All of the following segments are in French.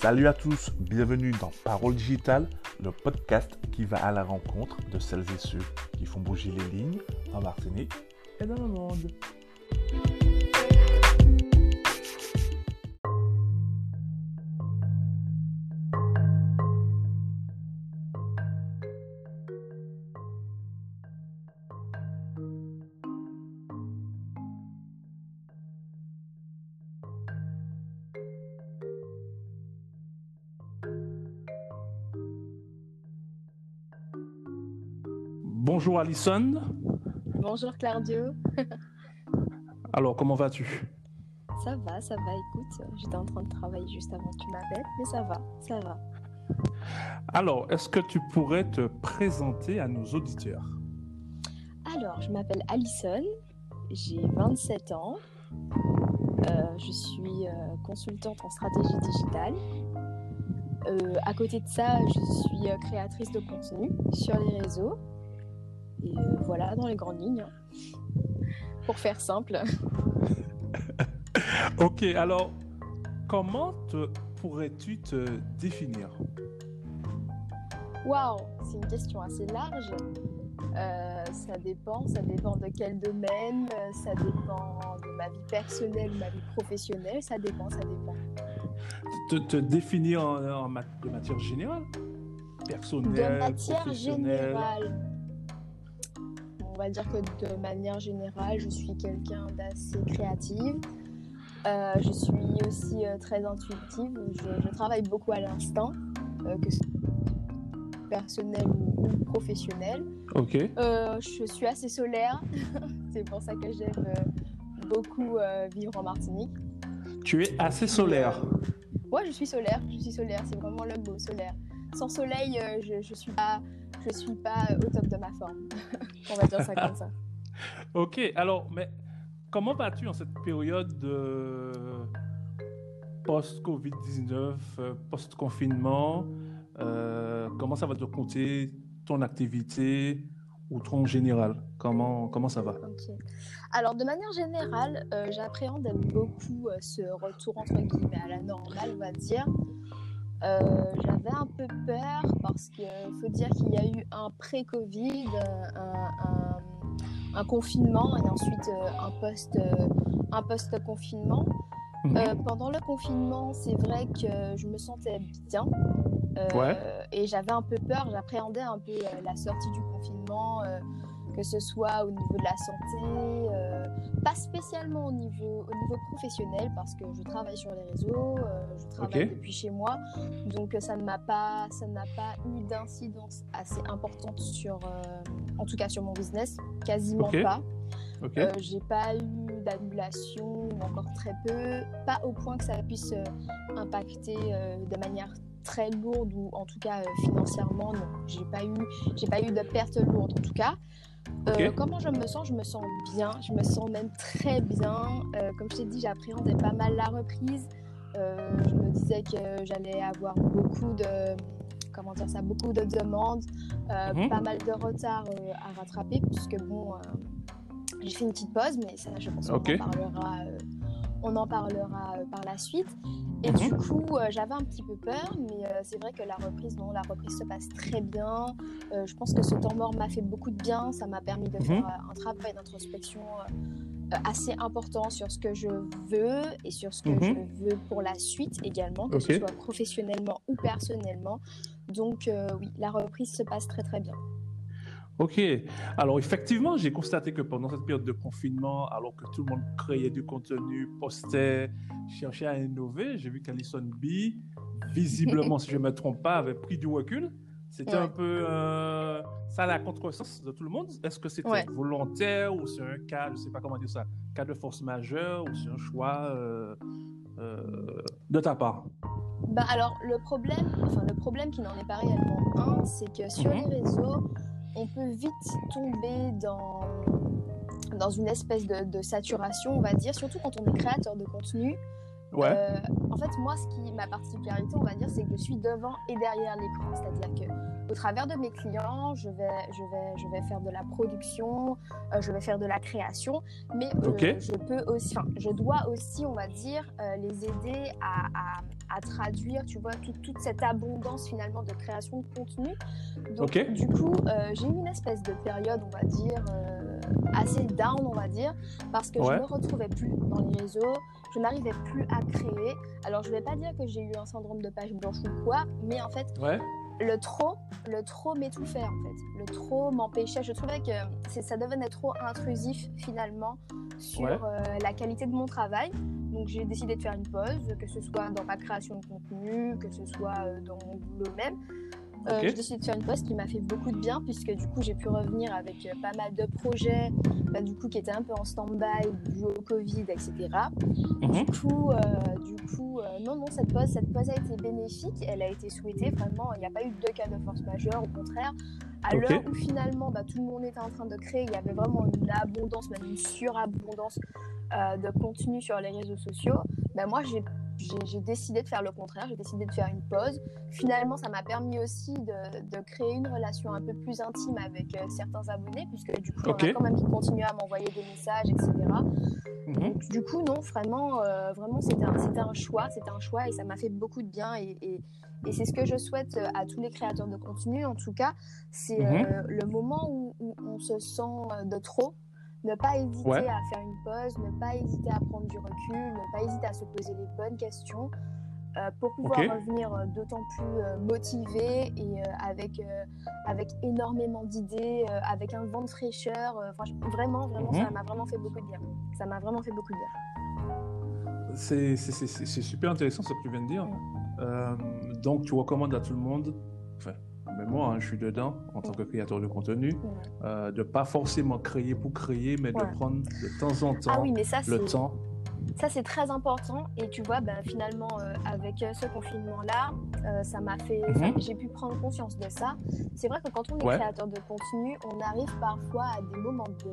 Salut à tous, bienvenue dans Parole Digitale, le podcast qui va à la rencontre de celles et ceux qui font bouger les lignes en Martinique et dans le monde. Bonjour Alison. Bonjour Claudio. Alors, comment vas-tu? Ça va, ça va. Écoute, j'étais en train de travailler juste avant que tu m'appelles, mais ça va, ça va. Alors, est-ce que tu pourrais te présenter à nos auditeurs? Alors, je m'appelle Alison, j'ai 27 ans, euh, je suis euh, consultante en stratégie digitale. Euh, à côté de ça, je suis créatrice de contenu sur les réseaux. Et euh, voilà, dans les grandes lignes. Pour faire simple. Ok, alors, comment pourrais-tu te définir? Waouh, c'est une question assez large. Euh, ça dépend, ça dépend de quel domaine, ça dépend de ma vie personnelle ma vie professionnelle, ça dépend, ça dépend. te, te définir en, en mat- de matière générale? Personnelle, De matière professionnelle? générale, on va dire que de manière générale, je suis quelqu'un d'assez créative. Euh, je suis aussi euh, très intuitive. Je, je travaille beaucoup à l'instinct, euh, que ce soit personnel ou, professionnel. Ok. Je suis assez solaire. C'est pour ça que j'aime beaucoup vivre en Martinique. Tu es assez solaire. Ouais, je suis solaire. Je suis solaire. C'est vraiment le mot solaire. Sans soleil, je, je suis pas, je suis pas au top de ma forme. On va dire ça comme ça. Ok, alors, mais comment vas-tu en cette période de post-Covid-19, euh, post-confinement Euh, Comment ça va te compter ton activité ou ton général? Comment, comment ça va? Alors, de manière générale, euh, j'appréhende beaucoup euh, ce retour entre guillemets à la normale, on va dire. Euh, J'avais un peu peur parce qu'il faut dire qu'il y a eu un pré-Covid, euh, un, un- un confinement et ensuite euh, un post, un post-confinement. Mhm. Euh, pendant le confinement, c'est vrai que je me sentais bien. Euh, Ouais. Et j'avais un peu peur, j'appréhendais un peu la sortie du confinement, que ce soit au niveau de la santé, euh, pas spécialement au niveau, au niveau professionnel, parce que je travaille sur les réseaux, euh, je travaille depuis chez moi, donc euh, ça ne m'a pas, ça n'a pas eu d'incidence assez importante sur, en tout cas sur mon business, quasiment pas. J'ai pas eu d'annulation ou encore très peu, pas au point que ça puisse impacter de manière très lourde ou en tout cas euh, financièrement non. J'ai pas eu j'ai pas eu de perte lourde en tout cas. Euh. Comment je me sens Je me sens bien, je me sens même très bien. Euh, comme je t'ai dit, j'appréhendais pas mal la reprise. Euh, je me disais que j'allais avoir beaucoup de comment dire ça, beaucoup de demandes, Mhm. pas mal de retard à rattraper puisque bon. j'ai fait une petite pause, mais ça, je pense qu'on en parlera, on en parlera euh, par la suite. Et Mhm. du coup, euh, j'avais un petit peu peur, mais euh, c'est vrai que la reprise, non, la reprise se passe très bien. Je pense que ce temps mort m'a fait beaucoup de bien. Ça m'a permis de Mhm. faire un travail d'introspection assez important sur ce que je veux et sur ce que Mhm. je veux pour la suite également, que ce soit professionnellement ou personnellement. Donc euh, oui, la reprise se passe très très bien. Ok. Alors, effectivement, j'ai constaté que pendant cette période de confinement, alors que tout le monde créait du contenu, postait, cherchait à innover, j'ai vu qu'Alison B, visiblement, si je ne me trompe pas, avait pris du recul. C'était Ouais. un peu euh, ça la contresens de tout le monde. Est-ce que c'était Ouais. volontaire ou c'est un cas, je ne sais pas comment dire ça, cas de force majeure ou c'est un choix euh, euh, de ta part? Bah alors le problème, enfin le problème qui n'en est pas réellement un, c'est que sur Mhm. les réseaux, on peut vite tomber dans dans une espèce de, de saturation, on va dire, surtout quand on est créateur de contenu. Ouais. Euh, en fait, moi, ce qui ma particularité, on va dire, c'est que je suis devant et derrière l'écran. C'est-à-dire que au travers de mes clients, je vais, je vais, je vais faire de la production, euh, je vais faire de la création, mais euh, je peux aussi, enfin, je dois aussi, on va dire, les aider à, à, traduire, tu vois, toute cette abondance finalement de création de contenu. Donc, du coup, j'ai eu une espèce de période, on va dire, assez down, on va dire, parce que je ne me retrouvais plus dans les réseaux, je n'arrivais plus à créer. Alors, je ne vais pas dire que j'ai eu un syndrome de page blanche ou quoi, mais en fait, ouais le trop, le trop m'étouffait en fait. Le trop m'empêchait. Je trouvais que ça devenait trop intrusif finalement sur euh, la qualité de mon travail. Donc j'ai décidé de faire une pause, que ce soit dans ma création de contenu, que ce soit euh, dans mon boulot même. Euh, j'ai décidé de faire une pause qui m'a fait beaucoup de bien puisque du coup j'ai pu revenir avec euh, pas mal de projets bah, du coup qui étaient un peu en stand-by dû au Covid etc. Mhm. Du coup, euh, du coup non non cette pause cette pause a été bénéfique, elle a été souhaitée vraiment, il n'y a pas eu de cas de force majeure au contraire. À l'heure où finalement bah, tout le monde était en train de créer, il y avait vraiment une abondance, même une surabondance de contenu sur les réseaux sociaux. Bah, moi j'ai j'ai décidé de faire le contraire, j'ai décidé de faire une pause. Finalement, ça m'a permis aussi de, créer une relation un peu plus intime avec euh, certains abonnés, puisque du coup, on a quand même qui continuent à m'envoyer des messages, etc. Mhm. du coup, non, vraiment, euh, vraiment c'était un, un, choix, c'était un choix et ça m'a fait beaucoup de bien. Et, et, c'est ce que je souhaite euh, à tous les créateurs de contenu, en tout cas, c'est mhm. le moment où, où, on se sent de trop, ne pas hésiter à faire une pause, ne pas hésiter à prendre du recul, ne pas hésiter à se poser les bonnes questions euh, pour pouvoir revenir euh, d'autant plus euh, motivé et avec, avec énormément d'idées, avec un vent de fraîcheur. vraiment, vraiment, ça mhm. m'a vraiment fait beaucoup de bien. Ça m'a vraiment fait beaucoup de bien. C'est super intéressant ce que tu viens de dire. donc, tu recommandes à tout le monde, enfin, mais moi, hein, je suis dedans en tant que créateur de contenu, euh, de pas forcément créer pour créer, mais de prendre de temps en temps ah oui, mais ça, le temps ça, c'est très important. Et tu vois, ben, finalement, euh, avec euh, ce confinement-là, euh, ça m'a fait. Mhm. J'ai pu prendre conscience de ça. C'est vrai que quand on est créateur de contenu, on arrive parfois à des moments de,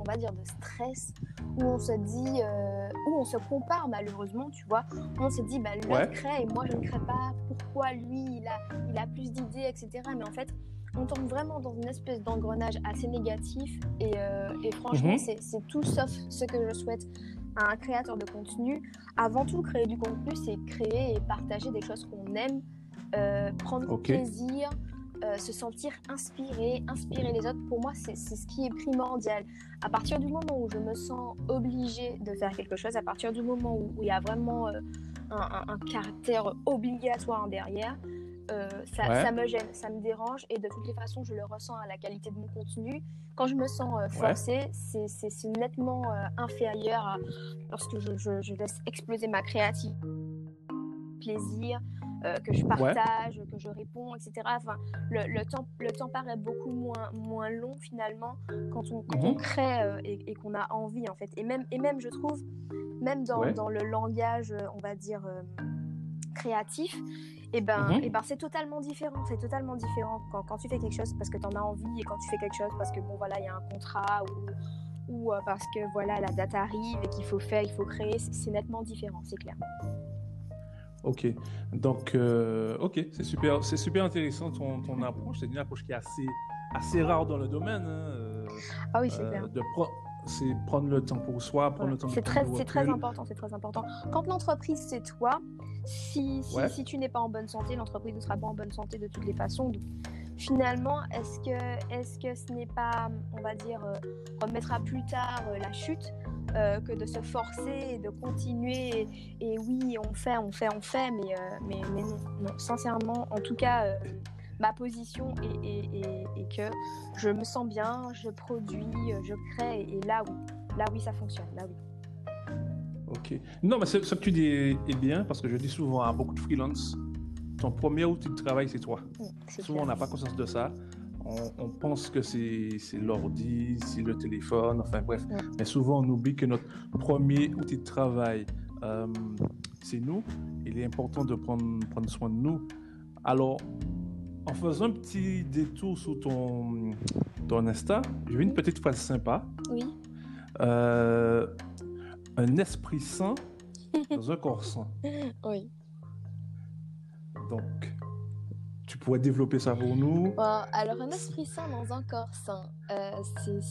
on va dire, de stress où on se dit, où on se compare malheureusement, tu vois. On se dit, ben, lui crée et moi je ne crée pas. Pourquoi lui, il a, il a plus d'idées, etc. Mais en fait, on tombe vraiment dans une espèce d'engrenage assez négatif et, et franchement, mhm. c'est tout sauf ce que je souhaite un créateur de contenu, avant tout, créer du contenu, c'est créer et partager des choses qu'on aime, euh, prendre plaisir, euh, se sentir inspiré, inspirer les autres. Pour moi, c'est ce qui est primordial. À partir du moment où je me sens obligée de faire quelque chose, à partir du moment où, il y a vraiment euh, un, caractère obligatoire derrière, euh, ça, me gêne, ça me dérange et de toutes les façons, je le ressens à la qualité de mon contenu. Quand je me sens euh, forcée, c'est nettement euh, inférieur à lorsque je, laisse exploser ma créativité, plaisir, que je partage, que je réponds, etc. Enfin, le, temps, le temps paraît beaucoup moins, moins long finalement quand on, quand on mhm. crée et, qu'on a envie en fait. Et même, et même je trouve, même dans, dans le langage, on va dire, créatif, et ben, mhm. et ben c'est totalement différent. C'est totalement différent quand, quand, tu fais quelque chose parce que tu en as envie et quand tu fais quelque chose parce que bon voilà il y a un contrat ou, ou euh, parce que voilà la date arrive et qu'il faut faire, il faut créer. C'est nettement différent, c'est clair. Ok, donc euh, ok, c'est super, c'est super intéressant ton, ton approche. C'est une approche qui est assez, assez rare dans le domaine. Hein, euh, ah oui, c'est clair. De c'est prendre le temps pour soi, prendre le temps C'est très, c'est très important, c'est très important. Quand l'entreprise c'est toi, si, si, tu n'es pas en bonne santé, l'entreprise ne sera pas en bonne santé de toutes les façons. finalement, est-ce que, est que ce n'est pas, on va dire, euh, remettre à plus tard euh, la chute euh, que de se forcer et de continuer et, oui, on fait, on fait, on fait, mais, mais, mais non, sincèrement, en tout cas, ma position est, que je me sens bien, je produis, je crée, et là oui, là oui, ça fonctionne, là oui. Ok. Non, mais ce que tu dis est bien parce que je dis souvent à beaucoup de freelance, ton premier outil de travail, c'est toi. Souvent, on n'a pas conscience de ça. On, pense que c'est l'ordi, c'est le téléphone, enfin bref. Mais souvent, on oublie que notre premier outil de travail, euh, c'est nous. Il est important de prendre, prendre soin de nous. Alors, en faisant un petit détour sur ton, ton Insta, j'ai vu une petite phrase sympa. Oui. Euh, un esprit sain dans un corps sain. Oui. Donc, tu pourrais développer ça pour nous Alors, un esprit sain dans un corps sain, euh,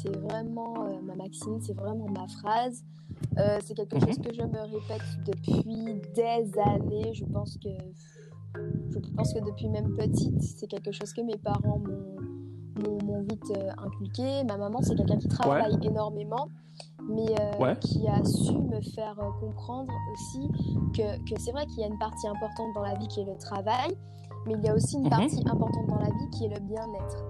c'est vraiment euh, ma maxime, c'est vraiment ma phrase. Euh, c'est quelque chose mhm. que je me répète depuis des années. Je pense que, je pense que depuis même petite, c'est quelque chose que mes parents m'ont vite inculqué. Ma maman, c'est quelqu'un qui travaille énormément mais qui a su me faire comprendre aussi que, que c'est vrai qu'il y a une partie importante dans la vie qui est le travail, mais il y a aussi une mhm. partie importante dans la vie qui est le bien-être.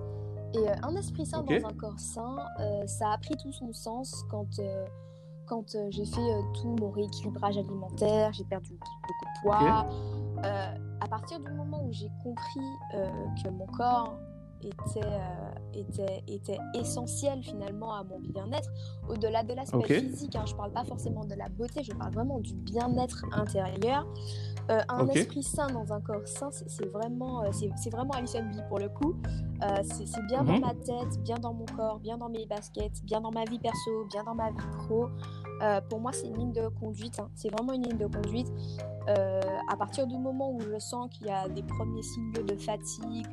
Et euh, un esprit sain dans un corps sain, euh, ça a pris tout son sens quand, euh, quand j'ai fait tout mon rééquilibrage alimentaire, j'ai perdu beaucoup de poids. À partir du moment où j'ai compris que mon corps était, euh, était, était essentiel finalement à mon bien-être. Au-delà de l'aspect physique, hein, je ne parle pas forcément de la beauté, je parle vraiment du bien-être intérieur. Euh, un esprit sain dans un corps sain, c'est vraiment, euh, c'est vraiment Alison B pour le coup. c'est bien dans mhm. ma tête, bien dans mon corps, bien dans mes baskets, bien dans ma vie perso, bien dans ma vie pro. Pour moi, c'est une ligne de conduite. Hein. C'est vraiment une ligne de conduite. à partir du moment où je sens qu'il y a des premiers signes de fatigue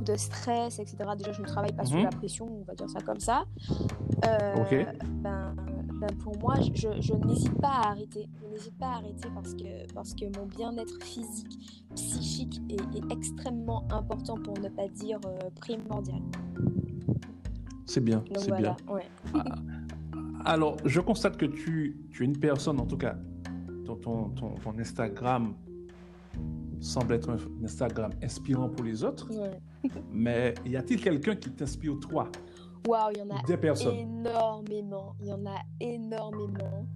de stress, etc. Déjà, je ne travaille pas sous mhm. la pression, on va dire ça comme ça. Euh, ben, ben, pour moi, je, n'hésite pas à arrêter. Je n'hésite pas à arrêter parce que, parce que mon bien-être physique, psychique est, extrêmement important pour ne pas dire euh, primordial. C'est bien, c'est bien. Ah, alors, je constate que tu, tu es une personne, en tout cas, ton, ton, ton Instagram semble être un Instagram inspirant pour les autres. mais y a-t-il quelqu'un qui t'inspire toi? Waouh, il y en a Des personnes. énormément. Il y en a énormément.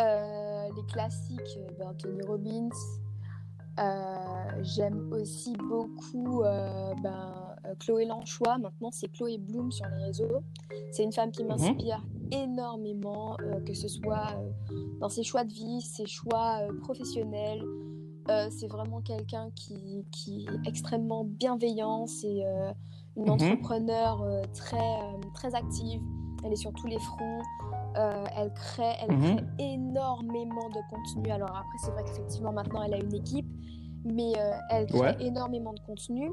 Euh, les classiques, euh, ben, Tony Robbins. Euh, j'aime aussi beaucoup ben, Chloé Lanchois. Maintenant, c'est Chloé Bloom sur les réseaux. C'est une femme qui mhm. m'inspire énormément, que ce soit dans ses choix de vie, ses choix professionnels, euh, c'est vraiment quelqu'un qui, qui, est extrêmement bienveillant. C'est euh, une mhm. entrepreneur euh, très, très active. Elle est sur tous les fronts. elle crée, elle mhm. crée énormément de contenu. Alors après, c'est vrai qu'effectivement, maintenant, elle a une équipe, mais elle crée énormément de contenu.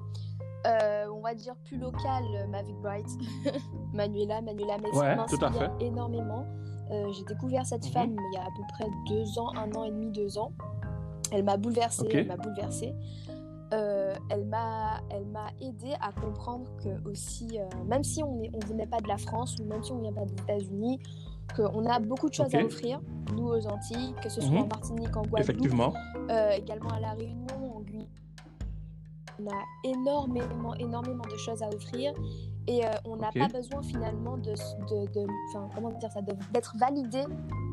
On va dire plus local, Mavic Bright, Manuela, Manuela Messi m'inspire énormément. J'ai découvert cette mhm. femme il y a à peu près deux ans, un an et demi, deux ans. Elle m'a bouleversée, elle m'a bouleversée. Euh, elle m'a elle m'a aidé à comprendre que aussi euh, même si on est on venait pas de la France ou même si on vient pas des États-Unis qu'on a beaucoup de choses à offrir nous aux Antilles que ce soit mhm. en Martinique en Guadeloupe euh, également à la Réunion en Guyane on a énormément énormément de choses à offrir et on n'a pas besoin finalement de, de, de comment dire ça d'être validé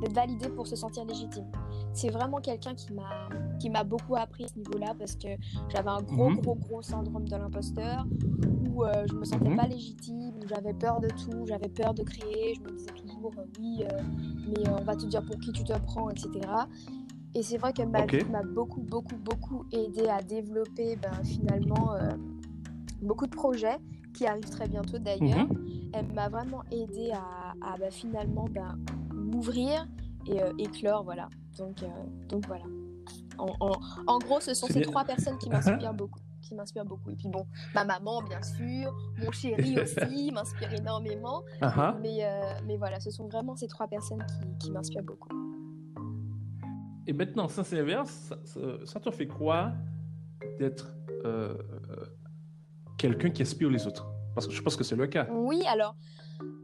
d'être validé pour se sentir légitime c'est vraiment quelqu'un qui m'a qui m'a beaucoup appris à ce niveau-là parce que j'avais un gros mhm. gros gros syndrome de l'imposteur où euh, je me sentais mhm. pas légitime, j'avais peur de tout, j'avais peur de créer, je me disais toujours euh, oui euh, mais on va te dire pour qui tu te prends etc. Et c'est vrai que ma vie m'a beaucoup beaucoup beaucoup aidé à développer ben, finalement beaucoup de projets qui arrivent très bientôt d'ailleurs. Mhm. Elle m'a vraiment aidé à, à ben, finalement ben, m'ouvrir et éclore voilà donc, euh, donc voilà. En, gros, ce sont ces trois personnes qui m'inspirent beaucoup. Qui m'inspirent beaucoup. Et puis bon, ma maman, bien sûr, mon chéri aussi m'inspire énormément. Uh-huh. mais, euh, mais voilà, ce sont vraiment ces trois personnes qui, qui m'inspirent beaucoup. Et maintenant, ça s'inverse, ça, ça, te fait quoi d'être euh, quelqu'un qui inspire les autres Parce que je pense que c'est le cas. Oui, alors,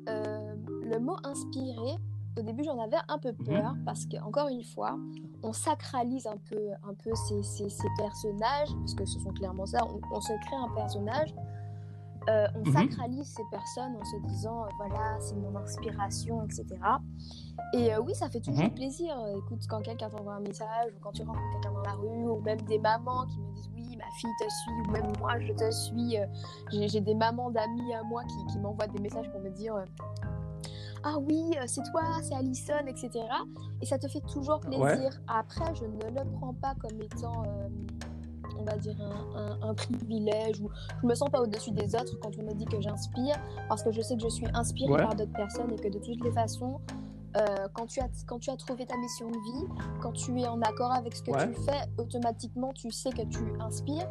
le mot inspirer, au début, j'en avais un peu peur mhm. parce qu'encore une fois, on sacralise un peu, un peu ces, ces, personnages, parce que ce sont clairement ça, on, se crée un personnage, euh, on mhm. sacralise ces personnes en se disant, euh, voilà, c'est mon inspiration, etc. Et euh, oui, ça fait toujours mhm. plaisir. Écoute, quand quelqu'un t'envoie un message, ou quand tu rencontres quelqu'un dans la rue, ou même des mamans qui me disent, oui, ma fille te suit, ou même moi, je te suis. J'ai des mamans d'amis à moi qui, qui m'envoient des messages pour me dire ah oui, c'est toi, c'est Alison, etc. Et ça te fait toujours plaisir. Après, je ne le prends pas comme étant, euh, on va dire, un, privilège ou je me sens pas au-dessus des autres quand on me dit que j'inspire parce que je sais que je suis inspirée par d'autres personnes et que de toutes les façons, euh, quand, tu as, quand tu as trouvé ta mission de vie, quand tu es en accord avec ce que tu fais, automatiquement tu sais que tu inspires.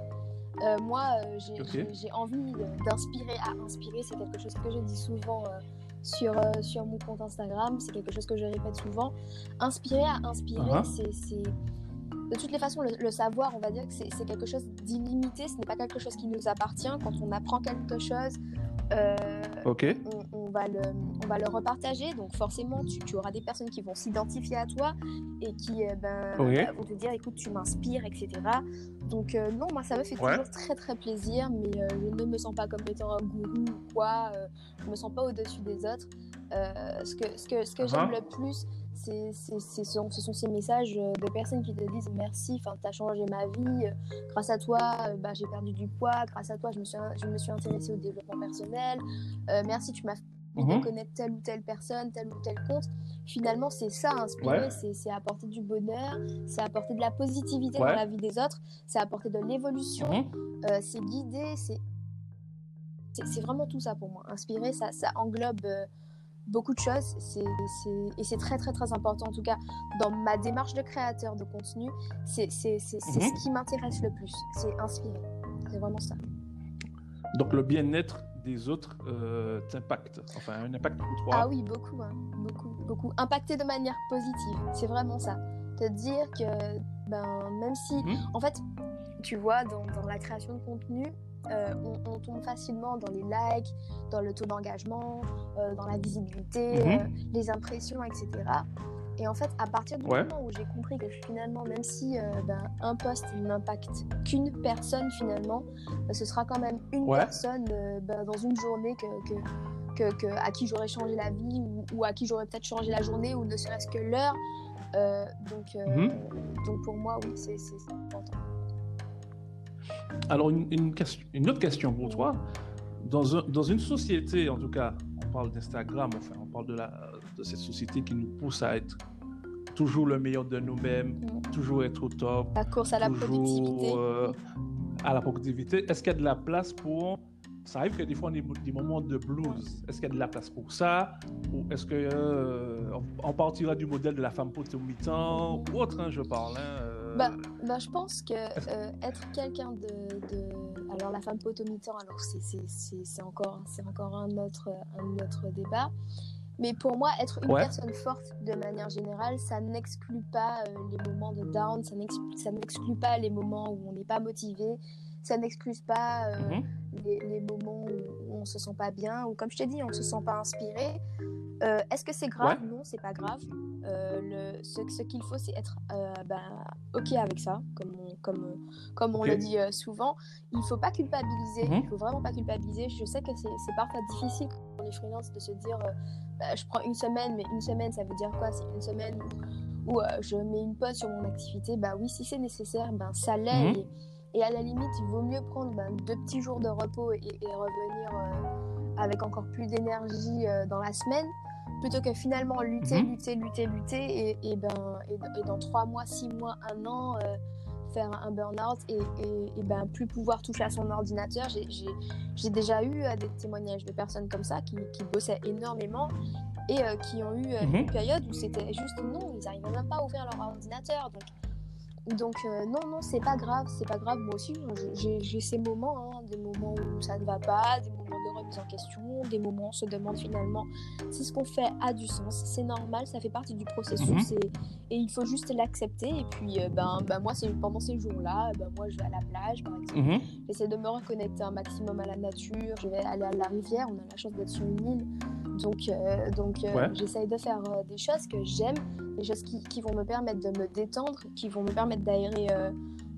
Euh, moi, euh, j'ai envie d'inspirer à inspirer. C'est quelque chose que je dis souvent euh, sur, sur mon compte Instagram. C'est quelque chose que je répète souvent. Inspirer à inspirer, Uh-huh. c'est. De toutes les façons, le, le savoir, on va dire que c'est quelque chose d'illimité. Ce n'est pas quelque chose qui nous appartient. Quand on apprend quelque chose, euh, Ok. on, on va le, on va le repartager. Donc forcément, tu, tu auras des personnes qui vont s'identifier à toi et qui euh, ben, euh, vont te dire, écoute, tu m'inspires, etc. Donc euh, non, moi, ça me fait Ouais. toujours très très plaisir, mais je ne me sens pas comme étant un gourou ou quoi. je me sens pas au-dessus des autres. Ce que, ce que, ce que j'aime Uh-huh. le plus, c'est, c'est, c'est- ce sont, ce sont ces messages euh, de personnes qui te disent merci, enfin, t'as changé ma vie, euh, grâce à toi, euh, bah, j'ai perdu du poids, grâce à toi, je me suis, je me suis intéressée au développement personnel, euh, merci, tu m'as fait Mhm. connaître telle ou telle personne, tel ou tel compte. Finalement, c'est ça, inspirer, Ouais. c'est, c'est apporter du bonheur, c'est apporter de la positivité Ouais. dans la vie des autres, c'est apporter de l'évolution, Mhm. euh, c'est guider, c'est... c'est c'est vraiment tout ça pour moi. Inspirer, ça, ça englobe euh, beaucoup de choses et c'est très très très important. En tout cas, dans ma démarche de créateur de contenu, c'est, Mhm. ce qui m'intéresse le plus. C'est inspirer. C'est vraiment ça. Donc le bien-être des autres euh, t'impacte. Enfin, un impact pour toi. Ah oui, beaucoup, hein. beaucoup, beaucoup. Impacter de manière positive, c'est vraiment ça. Te dire que, ben, même si, Mhm. en fait, tu vois, dans, dans la création de contenu, euh, on, on tombe facilement dans les likes, dans le taux d'engagement, euh, dans la visibilité, Mhm. euh, les impressions, etc. Et en fait, à partir du Ouais. moment où j'ai compris que finalement, même si ben, un post n'impacte qu'une personne finalement, ce sera quand même une Ouais. personne ben, dans une journée que, que, que- que- à qui j'aurais changé la vie ou, ou à qui j'aurais peut-être changé la journée ou ne serait-ce que l'heure. Euh, donc, euh, Mhm. donc pour moi, oui, c'est important. Alors, une, une question- une autre question pour toi. Dans, un- dans une société, en tout cas, on parle d'Instagram, enfin, on parle de, la, de cette société qui nous pousse à être toujours le meilleur de nous-mêmes, Mhm. toujours être au top, La course à la productivité. euh, à la productivité. Est-ce qu'il y a de la place pour... Ça arrive que des fois, on ait des moments de blues. Est-ce qu'il y a de la place pour ça? Ou est-ce que euh, on, partira du modèle de la femme potomitan ou autre, hein, je parle hein, euh, Bah, bah, je pense que euh, être quelqu'un de, de- Alors, la femme potomitan, alors c'est- encore, encore un, autre, un autre débat. Mais pour moi, être une Ouais. personne forte de manière générale, ça n'exclut pas euh, les moments de down, ça n'exclut n'exclut pas les moments où on n'est pas motivé, ça n'excuse pas euh, mhm. les, les moments où on se sent pas bien, ou comme je t'ai dit, on se sent pas inspiré. Euh, Est-ce que c'est grave? Non, c'est pas grave. Euh, le, ce ce qu'il faut, c'est être euh, ben, OK avec ça, comme on, comme, comme on le dit euh, souvent. Il faut pas culpabiliser, Mhm. il faut vraiment pas culpabiliser. Je sais que c'est parfois difficile pour les freelances de se dire euh, bah, je prends une semaine, mais une semaine, ça veut dire quoi? C'est une semaine où, où, je mets une pause sur mon activité. Bah oui, si c'est nécessaire, ben, ça l'est. Mhm. Et, et à la limite, il vaut mieux prendre ben, deux petits jours de repos et, et revenir avec encore plus d'énergie dans la semaine, plutôt que finalement lutter, Mhm. lutter, lutter, lutter, et, et ben, et, et dans trois mois, six mois, un an, euh, faire un burn-out et, et, ben, plus pouvoir toucher à son ordinateur. J'ai- déjà eu euh, des témoignages de personnes comme ça qui, qui bossaient énormément et euh, qui ont eu Mhm. une période où c'était juste non, ils n'arrivaient même pas à ouvrir leur ordinateur. Donc, donc euh, non, non, c'est pas grave, c'est pas grave. Moi aussi, j'ai ces moments, hein, des moments où ça ne va pas, des moments remise en question, des moments où on se demande finalement si ce qu'on fait a du sens. C'est normal, ça fait partie du processus et, et il faut juste l'accepter. Et puis, euh, ben, ben moi, pendant ces jours-là, ben moi, je vais à la plage, par exemple. Mhm. J'essaie de me reconnecter un maximum à la nature. Je vais aller à la rivière. On a la chance d'être sur une île. Donc, euh, donc euh, Ouais. j'essaye de faire euh, des choses que j'aime, des choses qui, qui vont me permettre de me détendre, qui vont me permettre d'aérer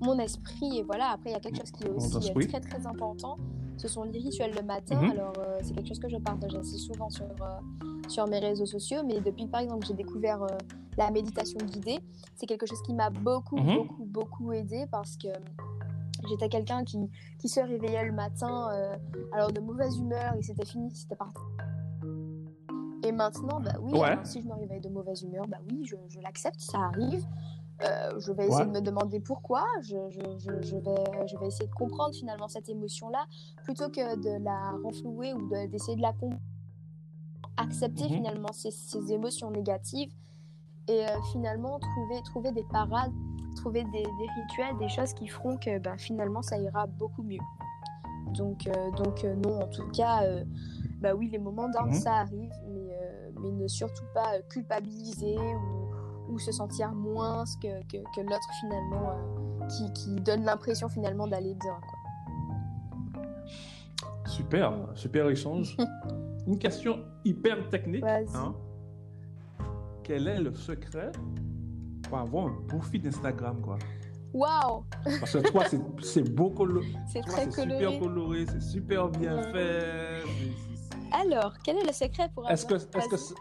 mon esprit. Et voilà, après, il y a quelque chose qui est aussi très, très important. Ce sont les rituels le matin. Mhm. Alors, euh, c'est quelque chose que je partage assez souvent sur, euh, sur mes réseaux sociaux. Mais depuis, par exemple, j'ai découvert euh, la méditation guidée, c'est quelque chose qui m'a beaucoup, Mhm. beaucoup, beaucoup aidé parce que j'étais quelqu'un qui, qui se réveillait le matin, alors de mauvaise humeur, et c'était fini, c'était parti. Et maintenant, bah oui, Ouais. alors, si je me réveille de mauvaise humeur, bah oui, je, je l'accepte, ça arrive. Euh, je vais essayer Ouais. de me demander pourquoi. Je, je, je, je vais, je vais essayer de comprendre finalement cette émotion-là, plutôt que de la renflouer ou de- d'essayer de la comprendre. Accepter Mhm. finalement ces, ces émotions négatives et euh, finalement trouver, trouver des parades, trouver des, des, rituels, des choses qui feront que ben, finalement ça ira beaucoup mieux. Donc, euh, donc non, en tout cas, bah oui, les moments d'ordre, Mhm. ça arrive, mais, mais ne surtout pas culpabiliser ou, ou se sentir moins que, que, que l'autre finalement, qui, qui donne l'impression finalement d'aller bien. Quoi. Super, super échange. Une question hyper technique. Hein. Quel est le secret pour avoir un beau feed Instagram, quoi? Waouh, Parce que toi, c'est- beau colo- c'est très c'est super coloré. coloré, c'est super bien Ouais. fait. Alors, quel est le secret pour Est-ce que avoir- est-ce que Vas-y. c'est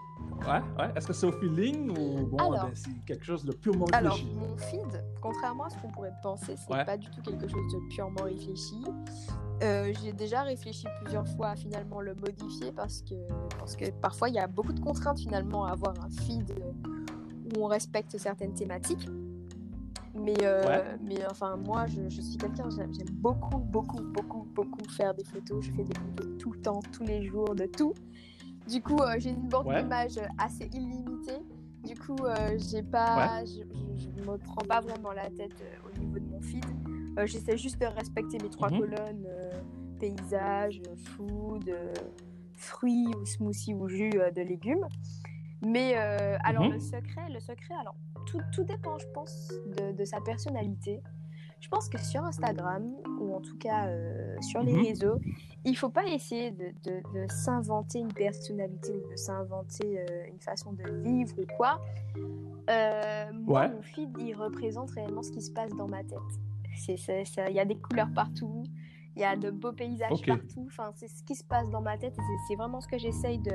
ouais, ouais, est-ce que c'est au feeling ou bon Alors. ben, c'est quelque chose de purement Alors, réfléchi? mon feed, contrairement à ce qu'on pourrait penser, c'est Ouais. pas du tout quelque chose de purement réfléchi. Euh, J'ai déjà réfléchi plusieurs fois à finalement le modifier parce que, parce que parfois il y a beaucoup de contraintes finalement à avoir un feed où on respecte certaines thématiques. Mais, euh, Ouais. mais enfin, moi je, je suis quelqu'un, j'aime j'aime beaucoup, beaucoup, beaucoup, beaucoup faire des photos. Je fais des photos tout le temps, tous les jours, de tout. Du coup, euh, j'ai une banque Ouais. d'images assez illimitée. Du coup, euh, j'ai pas, je, je, je me prends pas vraiment la tête euh, au niveau de mon feed. Euh, J'essaie juste de respecter mes trois Mhm. colonnes euh, paysage, euh, food, euh, fruits ou smoothies ou jus euh, de légumes. Mais euh, alors Mhm. le secret, le secret, alors tout, tout dépend, je pense, de, de sa personnalité. Je pense que sur Instagram ou en tout cas euh, sur les Mhm. réseaux, il faut pas essayer de, de- de s'inventer une personnalité ou de s'inventer euh, une façon de vivre ou quoi. Euh, moi, Ouais. mon feed, il représente réellement ce qui se passe dans ma tête. Il y a des couleurs partout, il y a de beaux paysages partout. Enfin, c'est ce qui se passe dans ma tête c'est vraiment ce que j'essaye de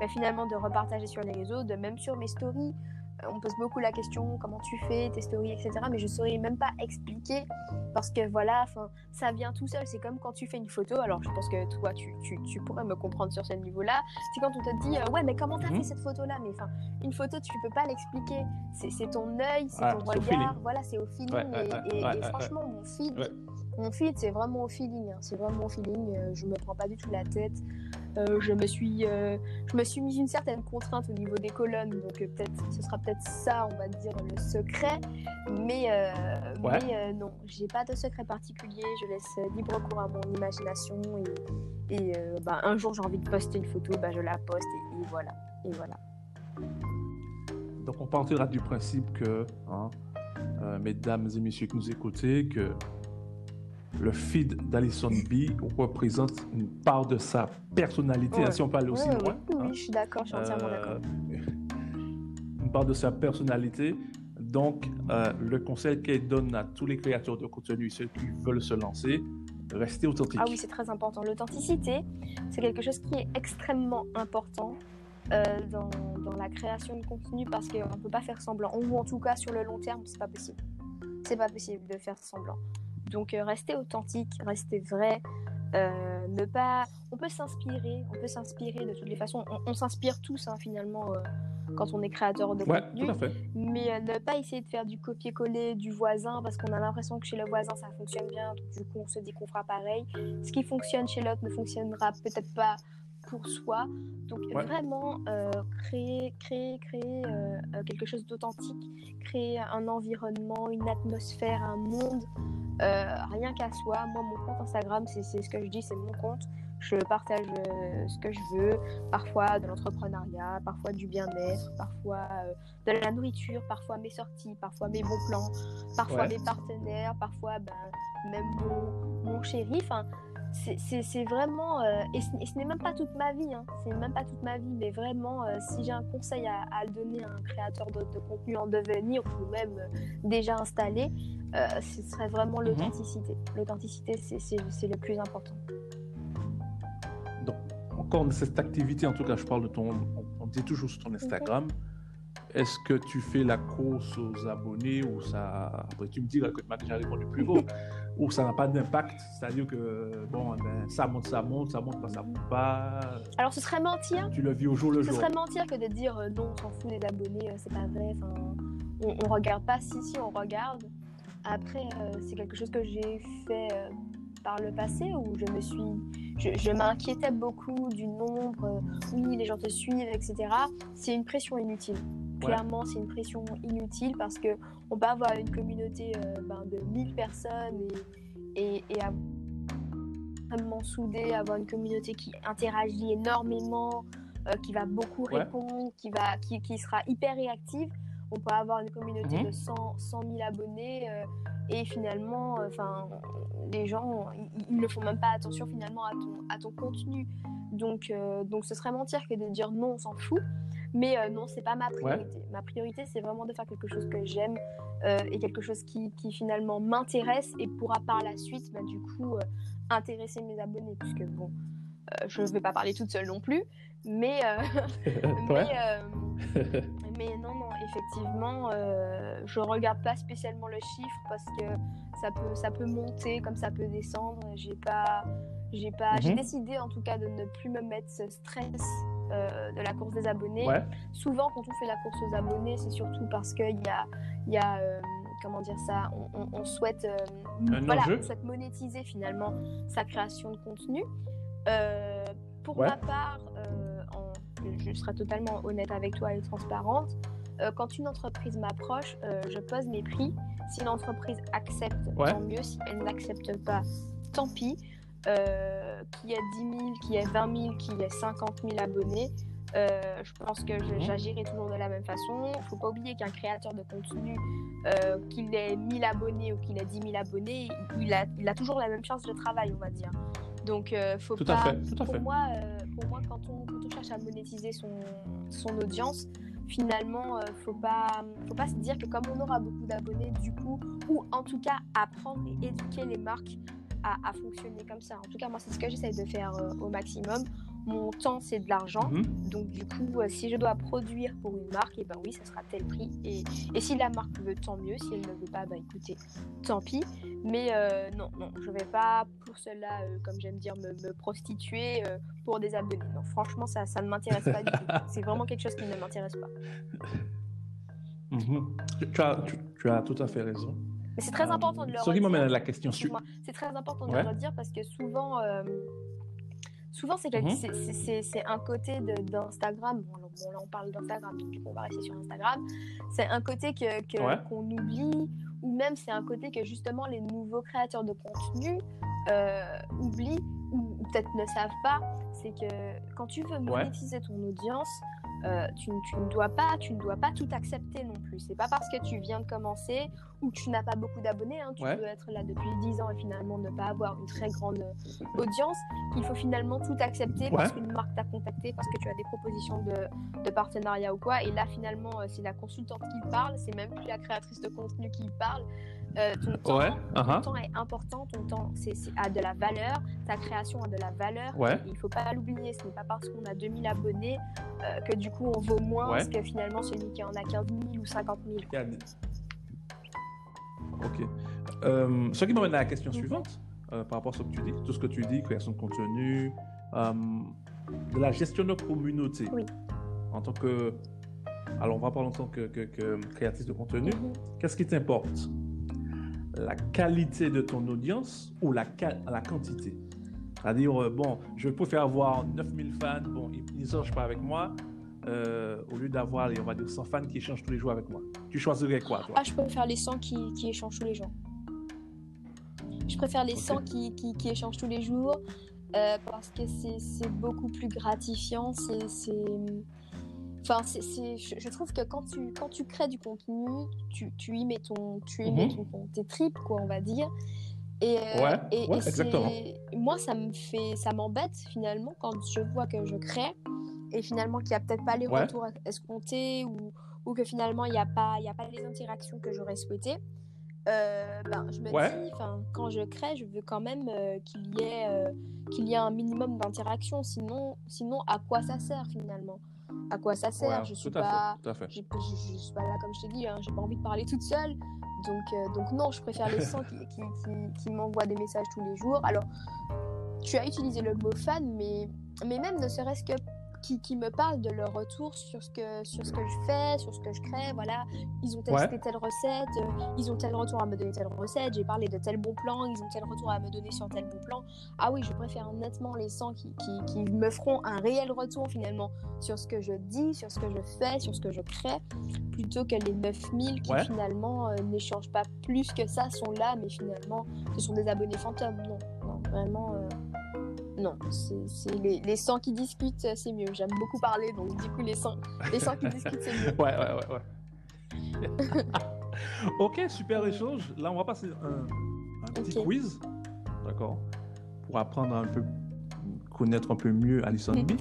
bah, finalement de repartager sur les réseaux, de même sur mes stories. Euh, On pose beaucoup la question comment tu fais tes stories, etc. Mais je saurais même pas expliquer parce que voilà, enfin, ça vient tout seul. C'est comme quand tu fais une photo. Alors, je pense que toi, tu, tu, tu pourrais me comprendre sur ce niveau-là. C'est quand on te dit euh, ouais, mais comment t'as Mhm. fait cette photo-là? Mais enfin, une photo, tu peux pas l'expliquer. C'est, c'est ton œil, c'est Ouais, ton regard. Voilà, c'est au feeling. Ouais, ouais, et, franchement, mon feed. Mon feed, c'est vraiment au feeling. hein. C'est vraiment au feeling. Euh, je me prends pas du tout la tête. Euh, je me suis, euh, je me suis mis une certaine contrainte au niveau des colonnes, donc euh, peut-être, ce sera peut-être ça, on va dire le secret. Mais, euh, Ouais. mais non, j'ai pas de secret particulier. Je laisse libre cours à mon imagination et, et bah, un jour j'ai envie de poster une photo, bah, je la poste et, et voilà, et voilà. Donc, on partira du principe que, hein, mesdames et messieurs qui nous écoutez, que le feed d'Alison B représente une part de sa personnalité, Ouais. hein, si on aller aussi Ouais, loin. oui, hein? oui, je suis d'accord, je suis entièrement Euh, d'accord. une part de sa personnalité. Donc, euh, le conseil qu'elle donne à tous les créateurs de contenu, ceux qui veulent se lancer, restez authentique. Ah oui, c'est très important. L'authenticité, c'est quelque chose qui est extrêmement important euh, dans, dans la création de contenu parce qu'on ne peut pas faire semblant. Ou en tout cas, sur le long terme, c'est pas possible. C'est pas possible de faire semblant. Donc, euh, restez authentique, restez vrai. euh, ne pas... On peut s'inspirer, on peut s'inspirer de toutes les façons. On, on s'inspire tous, hein, finalement, euh, quand on est créateur de ouais, contenu tout à fait. mais euh, ne pas essayer de faire du copier-coller du voisin parce qu'on a l'impression que chez le voisin ça fonctionne bien, donc du coup on se dit qu'on fera pareil. Ce qui fonctionne chez l'autre ne fonctionnera peut-être pas pour soi. Donc Ouais. vraiment euh, créer, créer, créer euh, euh, quelque chose d'authentique, créer un environnement, une atmosphère, un monde, euh, rien qu'à soi. Moi mon compte Instagram, c'est c'est ce que je dis, c'est mon compte. Je partage ce que je veux, parfois de l'entrepreneuriat, parfois du bien-être, parfois de la nourriture, parfois mes sorties, parfois mes bons plans, parfois Ouais. mes partenaires, parfois ben, même mon, mon chéri. Enfin, c'est- vraiment. euh, et ce, n'est même pas toute ma vie, hein, c'est même pas toute ma vie, mais vraiment, euh, si j'ai un conseil à, à donner à un créateur de, de contenu en devenir ou même euh, déjà installé, euh, ce serait vraiment Mhm. l'authenticité. L'authenticité, c'est- le plus important. Donc, encore de cette activité, en tout cas, je parle de ton. On, on dit toujours sur ton Instagram. Est-ce que tu fais la course aux abonnés ou ça. Après, tu me diras que tu m'as déjà répondu plus gros. ou ça n'a pas d'impact C'est-à-dire que, bon, eh ben, ça monte, ça monte, ça monte pas, ça monte pas. Alors, ce serait mentir Tu le vis au jour le Ce jour. serait mentir que de dire euh, non, on s'en fout des abonnés, euh, c'est pas vrai. On, on regarde pas. Si, si, on regarde. Après, euh, c'est quelque chose que j'ai fait euh, par le passé où je me suis. Je, je m'inquiétais beaucoup du nombre. oui, les gens te suivent, etc. C'est une pression inutile. clairement, c'est une pression inutile parce que on peut avoir une communauté euh, ben, de 1000 personnes et, et, et soudée, avoir une communauté qui interagit énormément, euh, qui va beaucoup Ouais. répondre, qui, va, qui, qui sera hyper réactive. On peut avoir une communauté Mhm. de 100, 100 000 abonnés euh, et finalement, enfin, les gens, ils- ne font même pas attention finalement à ton, à ton contenu. Donc, euh, donc ce serait mentir que de dire non, on s'en fout. Mais euh, non, c'est pas ma priorité. Ma priorité, c'est vraiment de faire quelque chose que j'aime euh, et quelque chose qui, qui finalement m'intéresse et pourra par la suite, bah, du coup, euh, intéresser mes abonnés. Puisque bon, je ne vais pas parler toute seule non plus. Mais, Ouais. mais, mais non, non, effectivement, euh, je regarde pas spécialement le chiffre parce que ça peut, ça peut monter comme ça peut descendre. J'ai pas, j'ai pas, j'ai Mhm. décidé en tout cas de ne plus me mettre ce stress euh, de la course des abonnés. Ouais. Souvent, quand on fait la course aux abonnés, c'est surtout parce qu'il y a, il y a euh, comment dire ça, on, on- on souhaite, euh, voilà, enjeu. on souhaite monétiser finalement sa création de contenu. Pour Ouais. ma part, en- je serai totalement honnête avec toi et transparente. euh, quand une entreprise m'approche, euh, je pose mes prix. Si l'entreprise accepte, Ouais. tant mieux. Si elle n'accepte pas, tant pis. Euh, qu'il y ait 10 000, qu'il y ait 20 000, qu'il y ait 50 000 abonnés, euh, je pense que je- Mhm. j'agirai toujours de la même façon. Il faut pas oublier qu'un créateur de contenu, euh, qu'il ait 1000 abonnés ou qu'il ait 10 000 abonnés, il a, il a toujours la même chance de travail, on va dire. Donc, euh, faut Tout pas. à fait, tout à pour fait. moi, euh, pour moi, quand on, quand on cherche à monétiser son, son audience, finalement, euh, faut pas, faut pas se dire que comme on aura beaucoup d'abonnés, du coup, ou en tout cas apprendre et éduquer les marques à, à fonctionner comme ça. En tout cas, moi, c'est ce que j'essaie de faire euh, au maximum. Mon temps, c'est de l'argent. Mhm. Donc du coup, euh, si je dois produire pour une marque, et ben oui, ça sera tel prix. Et, et si la marque veut, tant mieux. Si elle ne veut pas, bah écoutez, tant pis. Mais euh, non, non, je vais pas pour cela, euh, comme j'aime dire, me, me prostituer pour des abonnés. Non, franchement, ça, ça ne m'intéresse pas du tout. C'est vraiment quelque chose qui ne m'intéresse pas. Mhm. Tu, as, tu, tu as tout à fait raison. Mais c'est très important de le Ce qui m'amène à redire. la question suivante. C'est très important de Ouais. le redire parce que souvent, euh, souvent c'est Mhm. c'est- un côté d'Instagram. Bon, là, on parle d'Instagram, donc on va rester sur Instagram. C'est un côté que que- Ouais. qu'on oublie, ou même c'est un côté que justement les nouveaux créateurs de contenu euh, oublient ou, ou peut-être ne savent pas. C'est que quand tu veux monétiser ton audience, euh, tu, tu ne dois pas, tu ne dois pas tout accepter non plus. C'est pas parce que tu viens de commencer ou que tu n'as pas beaucoup d'abonnés, hein, tu Ouais. peux être là depuis 10 ans et finalement ne pas avoir une très grande euh, audience, qu'il faut finalement tout accepter parce qu'une marque t'a contacté, parce que tu as des propositions de, de partenariat ou quoi. Et là, finalement, euh, c'est la consultante qui parle, c'est même plus la créatrice de contenu qui parle. Euh, ton temps, Ouais, ton uh-huh. temps est important, ton temps c'est, c'est- a de la valeur, ta création a de la valeur. Ouais. Il faut pas l'oublier, ce n'est pas parce qu'on a 2000 abonnés euh, que du coup on vaut moins Ouais. que finalement celui qui en a 15 000 ou 50 000. Il y a des- Ok. Euh, ce qui m'amène à la question Mhm. suivante, euh, par rapport à ce que tu dis, tout ce que tu dis, création de contenu, euh, de la gestion de communauté. Oui. En tant que. Alors, on va parler en tant que, que, que créatrice de contenu. Mhm. Qu'est-ce qui t'importe? La qualité de ton audience ou la, la quantité? C'est-à-dire, euh, bon, je préfère avoir 9000 fans, bon, ils n'échangent pas avec moi, euh, au lieu d'avoir, on va dire, 100 fans qui échangent tous les jours avec moi. Tu choisirais quoi, toi? Ah, je préfère les 100 qui, qui échangent tous les jours. Je préfère les Ok. 100 qui, qui, qui échangent tous les jours euh, parce que c'est c'est beaucoup plus gratifiant. C'est. Enfin, c'est, c'est- je, je trouve que quand tu, quand tu crées du contenu, tu, tu y mets, ton, tu y mets Mhm. ton, ton- tes tripes, quoi, on va dire. Et, euh, Ouais, et, ouais, et c'est- exactement. Moi, ça me fait, ça m'embête finalement quand je vois que je crée et finalement qu'il n'y a peut-être pas les Ouais. retours escomptés ou, ou que finalement il n'y a, pas- y a pas les interactions que j'aurais souhaité. Euh, ben, je me dis, quand je crée, je veux quand même euh, qu'il y, ait, euh, qu'il y ait un minimum d'interaction. Sinon, sinon, à quoi ça sert finalement? À quoi ça sert Ouais, Je suis tout pas, fait, tout à fait. je, je, je suis pas là comme je t'ai dit, hein, j'ai pas envie de parler toute seule. Donc, euh, donc non, je préfère les 100 qui, qui, qui, qui m'envoient des messages tous les jours. Alors, tu as utilisé le mot fan, mais, mais même ne serait-ce que qui, qui, me parlent de leur retour sur ce, que, sur ce que je fais, sur ce que je crée. Voilà, ils ont testé telle recette, euh, ils ont tel retour à me donner telle recette, j'ai parlé de tel bon plan, ils ont tel retour à me donner sur tel bon plan. Ah oui, je préfère nettement les 100 qui, qui, qui me feront un réel retour finalement sur ce que je dis, sur ce que je fais, sur ce que je crée, plutôt que les 9000 qui finalement euh, n'échangent pas plus que ça, sont là, mais finalement ce sont des abonnés fantômes. Non, non vraiment. Euh, non, c'est les, les 100 qui discutent, c'est mieux. J'aime beaucoup parler, donc du coup, les 100, les 100 qui discutent, c'est mieux. Ouais, ouais, ouais, ouais. ok, super échange. Là, on va passer un, un petit quiz, d'accord, pour apprendre un peu, connaître un peu mieux Alison B.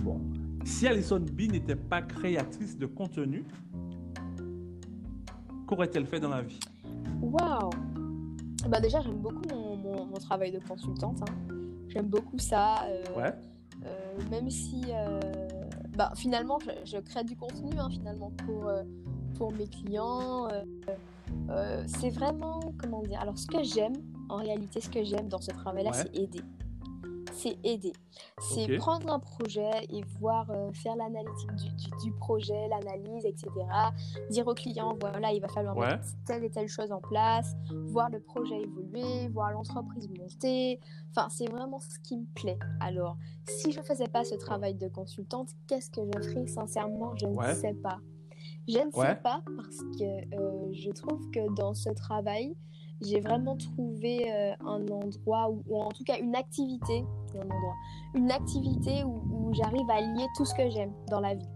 Bon, si Alison B n'était pas créatrice de contenu, qu'aurait-elle fait dans la vie? Waouh bah déjà, j'aime beaucoup mon, mon, mon, travail de consultante. Hein. J'aime beaucoup ça. Euh, ouais. Euh, même si, euh, bah, finalement, je, crée du contenu hein, finalement pour, pour mes clients. c'est vraiment, comment dire, alors ce que j'aime, en réalité, ce que j'aime dans ce travail-là, c'est aider c'est aider. C'est prendre un projet et voir euh, faire l'analytique du, projet, l'analyse, etc. Dire au client, voilà, il va falloir mettre telle et telle chose en place, voir le projet évoluer, voir l'entreprise monter. Enfin, c'est vraiment ce qui me plaît. Alors, si je ne faisais pas ce travail de consultante, qu'est-ce que je ferais? Sincèrement, je ne sais pas. Je ne sais pas parce que euh, je trouve que dans ce travail, j'ai vraiment trouvé euh, un endroit ou en tout cas une activité, un endroit, une activité où, j'arrive à lier tout ce que j'aime dans la vie.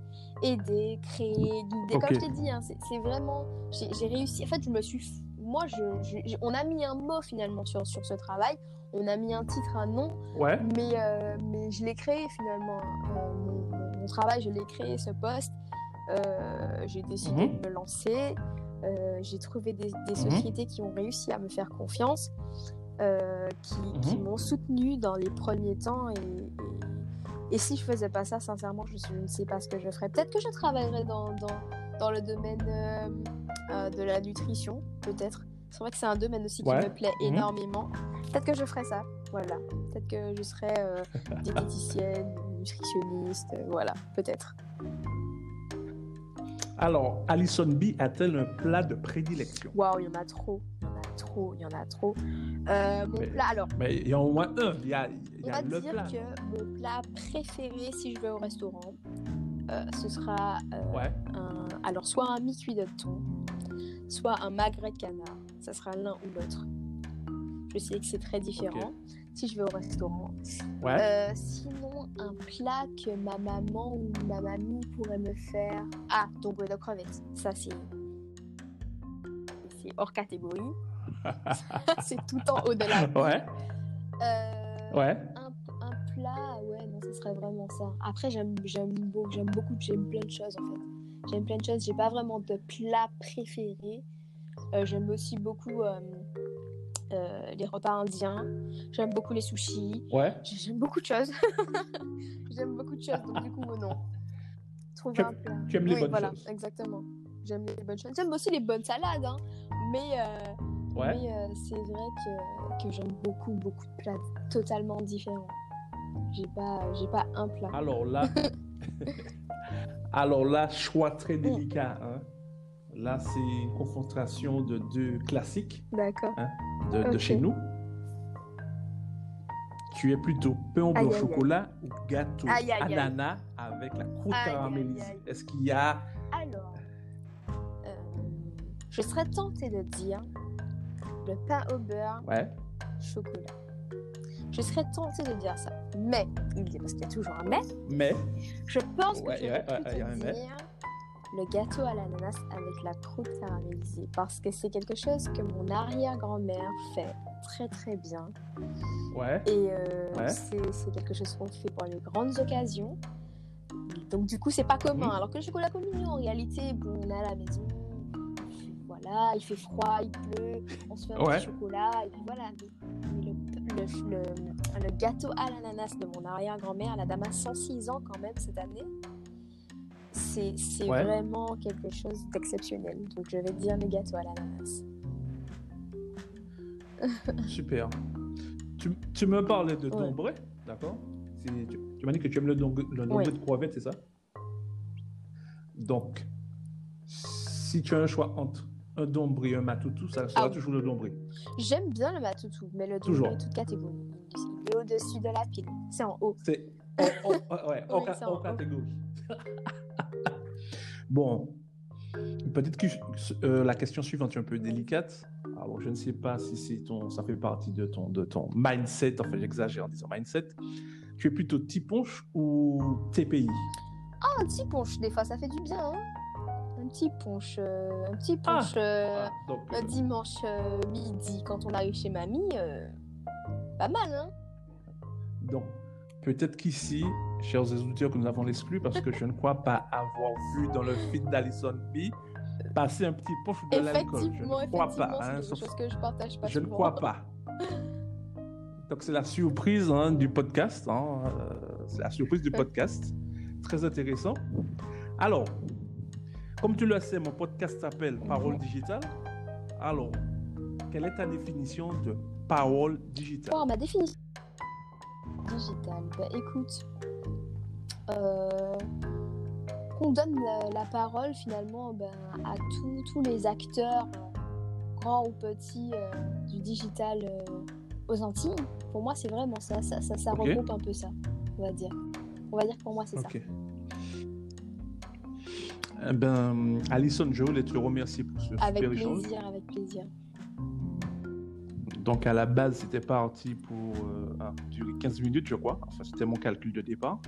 Aider, créer, guider. Comme je t'ai dit, hein, c'est vraiment, j'ai réussi. En fait, je me suis, moi, je, on a mis un mot finalement sur, sur ce travail. On a mis un titre, un nom. Ouais. Mais, euh, mais je l'ai créé finalement. Euh, mon, mon, travail, je l'ai créé, ce poste. j'ai décidé mhm. de me lancer. Euh, j'ai trouvé des, mhm. sociétés qui ont réussi à me faire confiance, euh, qui, mhm. m'ont soutenu dans les premiers temps. Et, et, si je faisais pas ça, sincèrement, je, ne sais pas ce que je ferais. Peut-être que je travaillerais dans, dans, dans le domaine euh, de la nutrition, peut-être. C'est vrai que c'est un domaine aussi qui me plaît mhm. énormément. Peut-être que je ferais ça, voilà. Peut-être que je serais diététicienne, nutritionniste, voilà, peut-être. Alors, Alison B a-t-elle un plat de prédilection? Waouh, il y en a trop. En trop, il y en a trop. Euh, mon plat, alors. Mais il y a au moins un. Il y a, il y a on va dire que mon plat préféré, si je vais au restaurant, euh, ce sera euh, un, alors soit un mi-cuit de thon, soit un magret de canard. Ça sera l'un ou l'autre. Je sais que c'est très différent si je vais au restaurant. Ouais. sinon, un plat que ma maman ou ma mamie pourrait me faire. Ah, donc de crevettes. Ça, c'est. C'est hors catégorie. c'est tout en haut de la Ouais. Euh, ouais. Un, un, plat, ouais, non, ce serait vraiment ça. Après, j'aime beaucoup, j'aime beaucoup, j'aime plein de choses en fait. J'aime plein de choses. J'ai pas vraiment de plat préféré. Euh, j'aime aussi beaucoup euh, les repas indiens. J'aime beaucoup les sushis. Ouais. J'aime beaucoup de choses. J'aime beaucoup de choses, donc du coup, non. Trouver un plat. Tu aimes les bonnes voilà, choses. exactement. J'aime les bonnes choses. J'aime aussi les bonnes salades, hein. mais, ouais. mais euh, c'est vrai que, que j'aime beaucoup, beaucoup de plats totalement différents. J'ai pas, j'ai pas un plat. Alors là, alors là, choix très mm. délicat. Hein. Là, c'est une concentration de deux classiques. D'accord. Hein, de, chez nous. Tu es plutôt pain au beurre au chocolat ou gâteau ananas avec la croûte caramélisée? Est-ce qu'il y a... Alors, euh, je serais tentée de dire le pain au beurre ouais. chocolat. Je serais tentée de dire ça. Mais, parce qu'il y a toujours un mais. Mais. Je pense que je vais plutôt dire le gâteau à l'ananas avec la croûte caramélisée parce que c'est quelque chose que mon arrière-grand-mère fait très très bien. Ouais. Et euh, c'est quelque chose qu'on fait pour les grandes occasions. Donc du coup, c'est pas commun. Alors que le chocolat communion, en réalité, bon, on est à la maison, voilà, il fait froid, il pleut, on se fait un petit chocolat, et puis voilà. Mais le, le, le, gâteau à l'ananas de mon arrière-grand-mère, la dame a 106 ans quand même cette année, c'est vraiment quelque chose d'exceptionnel. Donc je vais dire le gâteau à l'ananas. Super. Tu, tu, me parlais de Dombré, d'accord? Tu, tu m'as dit que tu aimes le, Oui. de crevettes, c'est ça? Donc, si tu as un choix entre un dombré un matoutou, ça sera Ah. toujours le dombré. J'aime bien le matoutou, mais le double est toute catégorie. Il est au-dessus de la pile. C'est en haut. C'est en- en- ouais, en Oui, ca- c'est en en haut. catégorie. bon, peut-être que euh, la question suivante est un peu délicate. Alors, je ne sais pas si c'est ton, ça fait partie de ton, de ton mindset. Enfin, j'exagère en disant mindset. Tu es plutôt Tiponche ou TPI Ah, petit punch, des fois, ça fait du bien. hein. Un petit punch. euh, un petit Ah. punch euh, Ah, donc, euh, dimanche euh, midi quand on arrive chez mamie. euh, pas mal, hein donc, peut-être qu'ici, chers auditeurs, que nous avons l'exclu parce que je ne crois pas avoir vu dans le feed d'Alison B passer un petit punch de l'alcool. Je Effectivement, ne crois pas. hein, c'est sauf- des choses que je partage pas Je ne crois pas. Donc c'est la surprise hein, du podcast. hein, euh, c'est la surprise du podcast. Très intéressant. Alors, comme tu le sais, mon podcast s'appelle Parole digitale. Alors, quelle est ta définition de parole digitale? Oh, ma définition digitale. Bah, écoute, euh, qu'on donne la, la parole finalement ben, à tous- tous les acteurs, grands ou petits, euh, du digital euh, aux Antilles. Pour moi, c'est vraiment ça. Ça, ça, regroupe un peu ça, on va dire. On va dire que pour moi, c'est ça. Eh ben, Alison, je voulais te remercier pour ce Avec super échange. plaisir, avec plaisir. Donc à la base, c'était parti pour euh, durer 15 minutes, je crois. Enfin, c'était mon calcul de départ.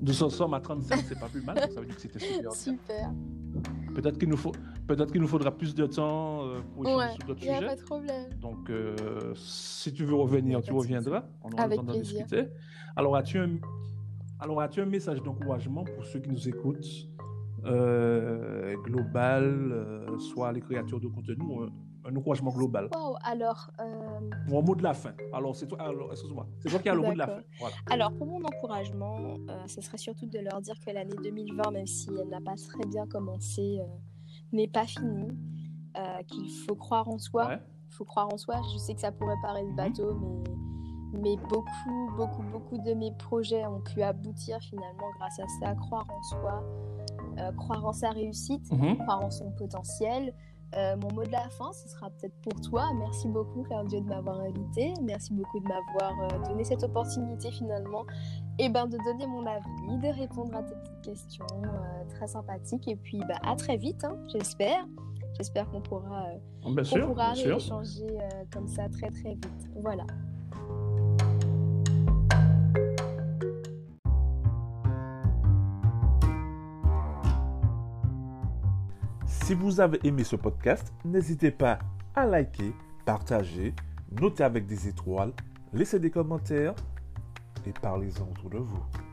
Nous en sommes à 35, c'est pas plus mal. Ça veut dire que c'était super. Super. Peut-être qu'il nous, faut... peut qu'il nous faudra plus de temps euh, pour échanger Ouais, sur d'autres il n'y a sujets. pas de problème. Donc, euh, si tu veux revenir, tu reviendras. On aura Avec le temps d'en plaisir. discuter. Alors, as-tu un... Alors, as-tu un message d'encouragement pour ceux qui nous écoutent, euh, global, euh, soit les créateurs de contenu, un, un encouragement global Wow, alors, euh, Ou un mot de la fin. Alors, c'est toi, excuse-moi, c'est toi qui as le mot de la fin. Voilà. Alors, pour mon encouragement, euh, ce serait surtout de leur dire que l'année 2020, même si elle n'a pas très bien commencé, n'est pas finie, qu'il faut croire en soi. Ouais. Il faut croire en soi. Je sais que ça pourrait paraître bateau, mais, mais beaucoup, beaucoup, beaucoup de mes projets ont pu aboutir finalement grâce à ça. Croire en soi, croire en sa réussite, Mhm. croire en son potentiel. Euh, mon mot de la fin, ce sera peut-être pour toi. Merci beaucoup, Claudio, de m'avoir invité. Merci beaucoup de m'avoir euh, donné cette opportunité finalement et ben, de donner mon avis, de répondre à tes petites questions euh, très sympathiques. Et puis, bah, à très vite, hein, j'espère. J'espère qu'on pourra, euh, qu'on sûr, pourra échanger euh, comme ça très très vite. Voilà. Si vous avez aimé ce podcast, n'hésitez pas à liker, partager, noter avec des étoiles, laisser des commentaires et parlez-en autour de vous.